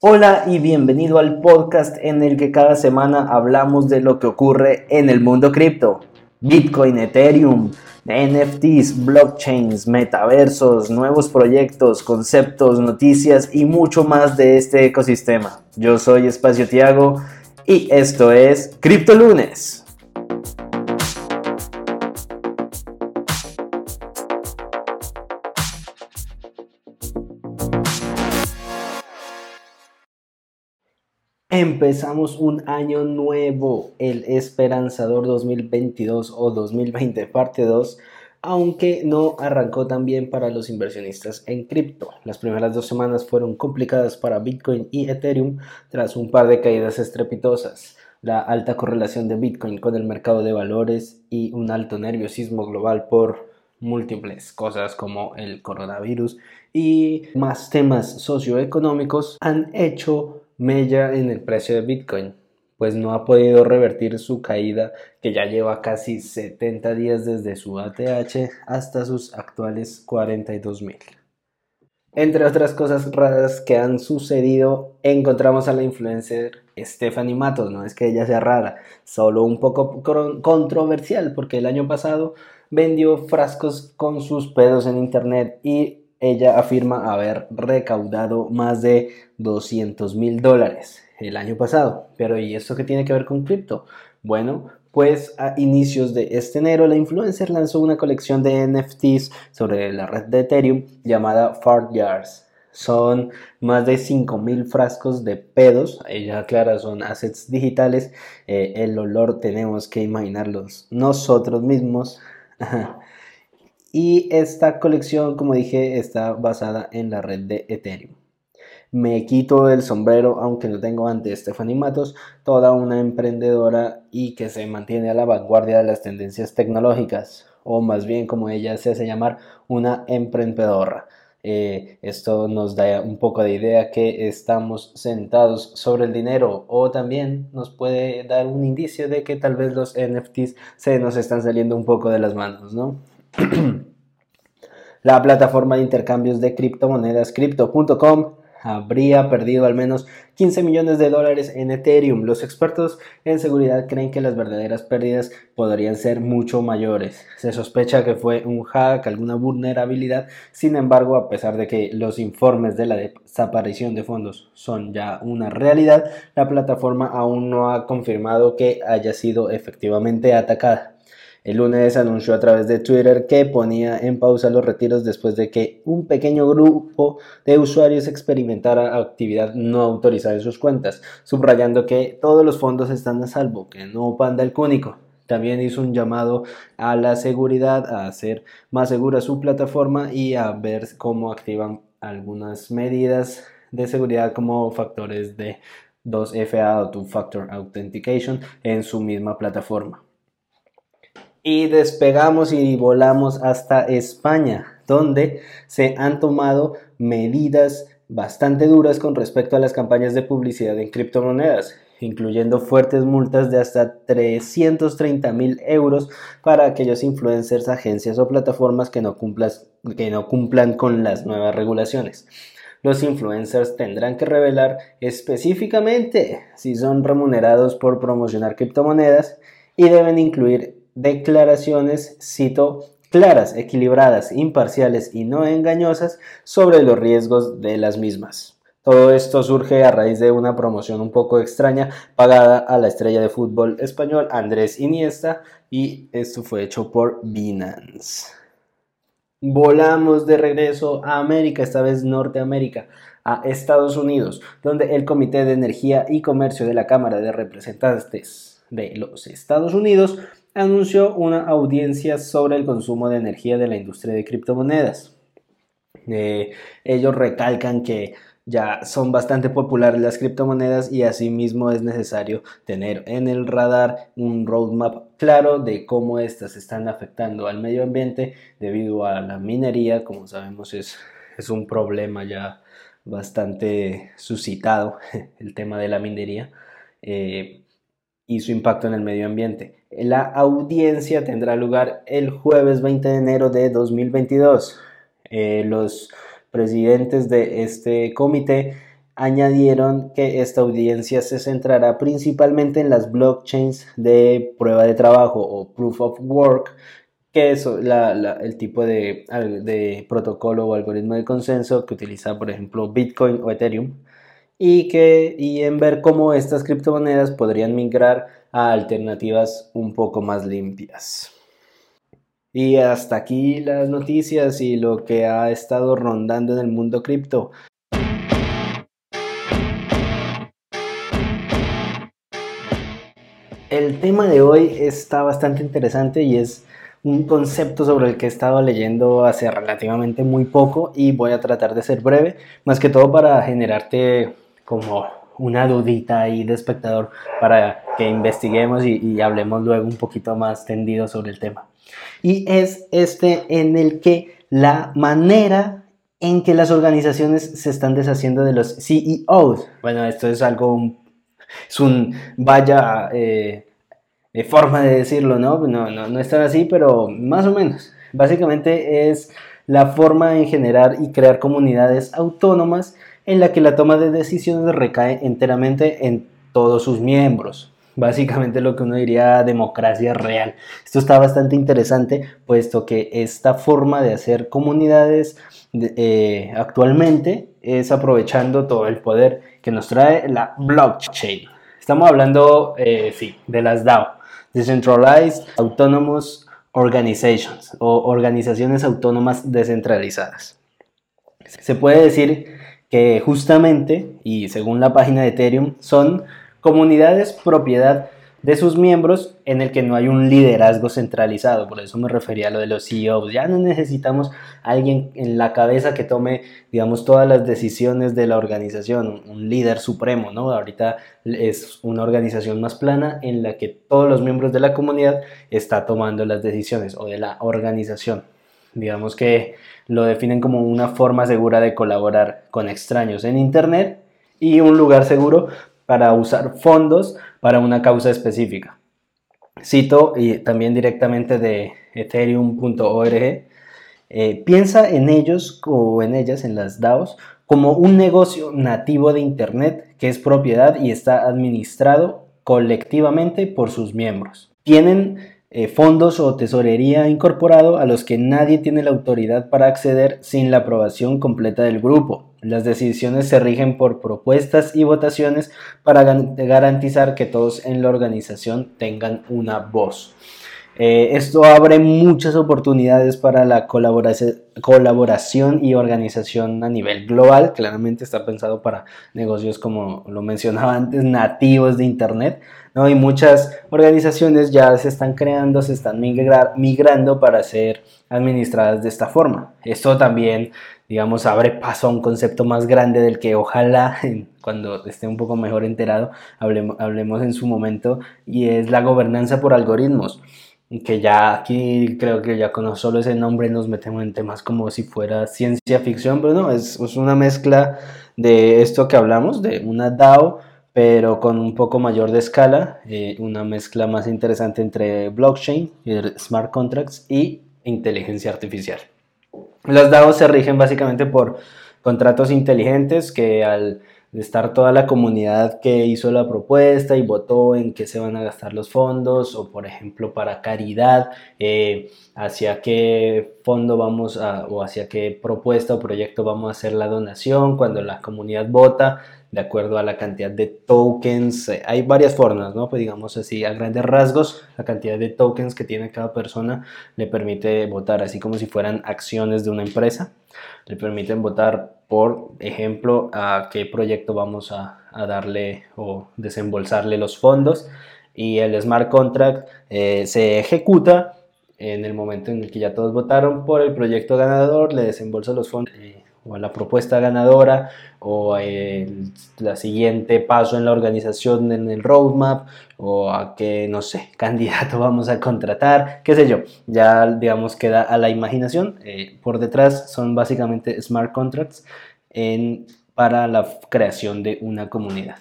Hola y bienvenido al podcast en el que cada semana hablamos de lo que ocurre en el mundo cripto. Bitcoin, Ethereum, NFTs, blockchains, metaversos, nuevos proyectos, conceptos, noticias y mucho más de este ecosistema. Yo soy Espacio Tiago y esto es Cripto Lunes. Empezamos un año nuevo, el esperanzador 2022 o 2020 parte 2, aunque no arrancó tan bien para los inversionistas en cripto. Las primeras dos semanas fueron complicadas para Bitcoin y Ethereum tras un par de caídas estrepitosas. La alta correlación de Bitcoin con el mercado de valores y un alto nerviosismo global por múltiples cosas como el coronavirus y más temas socioeconómicos han hecho mella en el precio de Bitcoin, pues no ha podido revertir su caída que ya lleva casi 70 días desde su ATH hasta sus actuales 42 mil. Entre otras cosas raras que han sucedido, encontramos a la influencer Stephanie Matos. No es que ella sea rara, solo un poco controversial, porque el año pasado vendió frascos con sus pedos en internet y ella afirma haber recaudado más de 200 mil dólares el año pasado. Pero ¿y esto qué tiene que ver con cripto? Bueno, pues a inicios de este enero la influencer lanzó una colección de NFTs sobre la red de Ethereum llamada Fart Yards. Son más de mil frascos de pedos, ella aclara, son assets digitales, eh, el olor tenemos que imaginarlos nosotros mismos. Y esta colección, como dije, está basada en la red de Ethereum. Me quito el sombrero, aunque no tengo ante Stephanie Matos, toda una emprendedora y que se mantiene a la vanguardia de las tendencias tecnológicas, o más bien como ella se hace llamar, una emprendedora. Eh, esto nos da un poco de idea que estamos sentados sobre el dinero o también nos puede dar un indicio de que tal vez los NFTs se nos están saliendo un poco de las manos, ¿no? La plataforma de intercambios de criptomonedas Crypto.com habría perdido al menos 15 millones de dólares en Ethereum. Los expertos en seguridad creen que las verdaderas pérdidas podrían ser mucho mayores. Se sospecha que fue un hack, alguna vulnerabilidad. Sin embargo, a pesar de que los informes de la desaparición de fondos son ya una realidad, la plataforma aún no ha confirmado que haya sido efectivamente atacada. El lunes anunció a través de Twitter que ponía en pausa los retiros después de que un pequeño grupo de usuarios experimentara actividad no autorizada en sus cuentas, subrayando que todos los fondos están a salvo, que no panda el cúnico. También hizo un llamado a la seguridad, a hacer más segura su plataforma y a ver cómo activan algunas medidas de seguridad como factores de 2FA o Two Factor Authentication en su misma plataforma y despegamos y volamos hasta España, donde se han tomado medidas bastante duras con respecto a las campañas de publicidad en criptomonedas, incluyendo fuertes multas de hasta 330 mil euros para aquellos influencers, agencias o plataformas que no, que no cumplan con las nuevas regulaciones. Los influencers tendrán que revelar específicamente si son remunerados por promocionar criptomonedas y deben incluir declaraciones, cito, claras, equilibradas, imparciales y no engañosas sobre los riesgos de las mismas. Todo esto surge a raíz de una promoción un poco extraña pagada a la estrella de fútbol español Andrés Iniesta y esto fue hecho por Binance. Volamos de regreso a América, esta vez Norteamérica, a Estados Unidos, donde el Comité de Energía y Comercio de la Cámara de Representantes de los Estados Unidos anunció una audiencia sobre el consumo de energía de la industria de criptomonedas. Eh, ellos recalcan que ya son bastante populares las criptomonedas y asimismo es necesario tener en el radar un roadmap claro de cómo éstas están afectando al medio ambiente debido a la minería, como sabemos es, es un problema ya bastante suscitado el tema de la minería. Eh, y su impacto en el medio ambiente. La audiencia tendrá lugar el jueves 20 de enero de 2022. Eh, los presidentes de este comité añadieron que esta audiencia se centrará principalmente en las blockchains de prueba de trabajo o proof of work, que es el tipo de, de, protocolo o algoritmo de consenso que utiliza, por ejemplo, Bitcoin o Ethereum, y, que, y en ver cómo estas criptomonedas podrían migrar a alternativas un poco más limpias. Y hasta aquí las noticias y lo que ha estado rondando en el mundo cripto. El tema de hoy está bastante interesante y es un concepto sobre el que he estado leyendo hace relativamente muy poco y voy a tratar de ser breve, más que todo para generarte como una dudita ahí de espectador para que investiguemos y, y hablemos luego un poquito más tendido sobre el tema y es este en el que la manera en que las organizaciones se están deshaciendo de los CEOs. Bueno, esto es algo, es un vaya eh, eh, forma de decirlo, ¿no? No, ¿no? no es tan así, pero más o menos. Básicamente es la forma en generar y crear comunidades autónomas en la que la toma de decisiones recae enteramente en todos sus miembros básicamente lo que uno diría democracia real. Esto está bastante interesante, puesto que esta forma de hacer comunidades eh, actualmente es aprovechando todo el poder que nos trae la blockchain. Estamos hablando, eh, sí, de las DAO, Decentralized Autonomous Organizations o organizaciones autónomas descentralizadas. Se puede decir que justamente, y según la página de Ethereum, son Comunidades propiedad de sus miembros en el que no hay un liderazgo centralizado. Por eso me refería a lo de los CEOs. Ya no necesitamos alguien en la cabeza que tome, digamos, todas las decisiones de la organización, un líder supremo, ¿no? Ahorita es una organización más plana en la que todos los miembros de la comunidad están tomando las decisiones o de la organización. Digamos que lo definen como una forma segura de colaborar con extraños en Internet y un lugar seguro para usar fondos para una causa específica. Cito y también directamente de ethereum.org. Eh, piensa en ellos o en ellas, en las DAOs, como un negocio nativo de Internet que es propiedad y está administrado colectivamente por sus miembros. Tienen eh, fondos o tesorería incorporado a los que nadie tiene la autoridad para acceder sin la aprobación completa del grupo. Las decisiones se rigen por propuestas y votaciones para garantizar que todos en la organización tengan una voz. Eh, esto abre muchas oportunidades para la colaboración y organización a nivel global. Claramente está pensado para negocios, como lo mencionaba antes, nativos de Internet. ¿no? Y muchas organizaciones ya se están creando, se están migrando para ser administradas de esta forma. Esto también, digamos, abre paso a un concepto más grande del que ojalá cuando esté un poco mejor enterado hablemos, hablemos en su momento y es la gobernanza por algoritmos que ya aquí creo que ya con solo ese nombre nos metemos en temas como si fuera ciencia ficción, pero no, es, una mezcla de esto que hablamos, de una DAO, pero con un poco mayor de escala, eh, una mezcla más interesante entre blockchain, smart contracts y inteligencia artificial. Las DAO se rigen básicamente por contratos inteligentes que al estar toda la comunidad que hizo la propuesta y votó en qué se van a gastar los fondos o por ejemplo para caridad, eh, hacia qué fondo vamos a o hacia qué propuesta o proyecto vamos a hacer la donación cuando la comunidad vota de acuerdo a la cantidad de tokens. Eh, hay varias formas, ¿no? Pues digamos así, a grandes rasgos, la cantidad de tokens que tiene cada persona le permite votar, así como si fueran acciones de una empresa. Le permiten votar, por ejemplo, a qué proyecto vamos a, darle o desembolsarle los fondos. Y el smart contract eh, se ejecuta en el momento en el que ya todos votaron por el proyecto ganador, le desembolsa los fondos o a la propuesta ganadora o el siguiente paso en la organización en el roadmap o a qué, no sé, candidato vamos a contratar, qué sé yo, ya digamos queda a la imaginación. Eh, por detrás son básicamente smart contracts para la creación de una comunidad.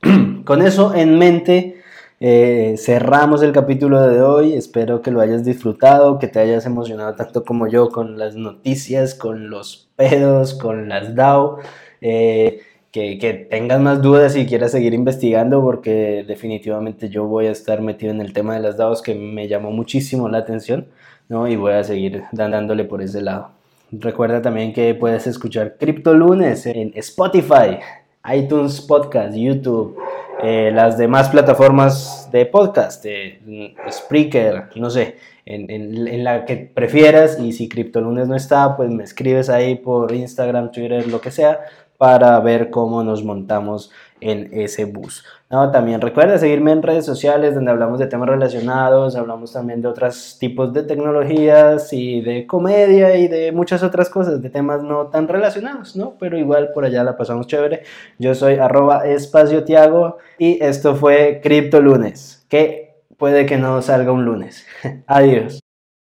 Con eso en mente, eh, cerramos el capítulo de hoy. Espero que lo hayas disfrutado, que te hayas emocionado tanto como yo con las noticias, con los pedos, con las DAO. Eh, que, que tengas más dudas y quieras seguir investigando porque definitivamente yo voy a estar metido en el tema de las DAOs que me llamó muchísimo la atención, ¿no? Y voy a seguir dándole por ese lado. Recuerda también que puedes escuchar Crypto Lunes en Spotify, iTunes Podcast, YouTube, eh, las demás plataformas de podcast, de Spreaker, no sé, en, la que prefieras y si Lunes no está, pues me escribes ahí por Instagram, Twitter, lo que sea, para ver cómo nos montamos en ese bus. No, también recuerda seguirme en redes sociales donde hablamos de temas relacionados, hablamos también de otros tipos de tecnologías y de comedia y de muchas otras cosas, de temas no tan relacionados, ¿no? Pero igual por allá la pasamos chévere. Yo soy arroba espacio y esto fue Cripto Lunes, que puede que no salga un lunes. Adiós.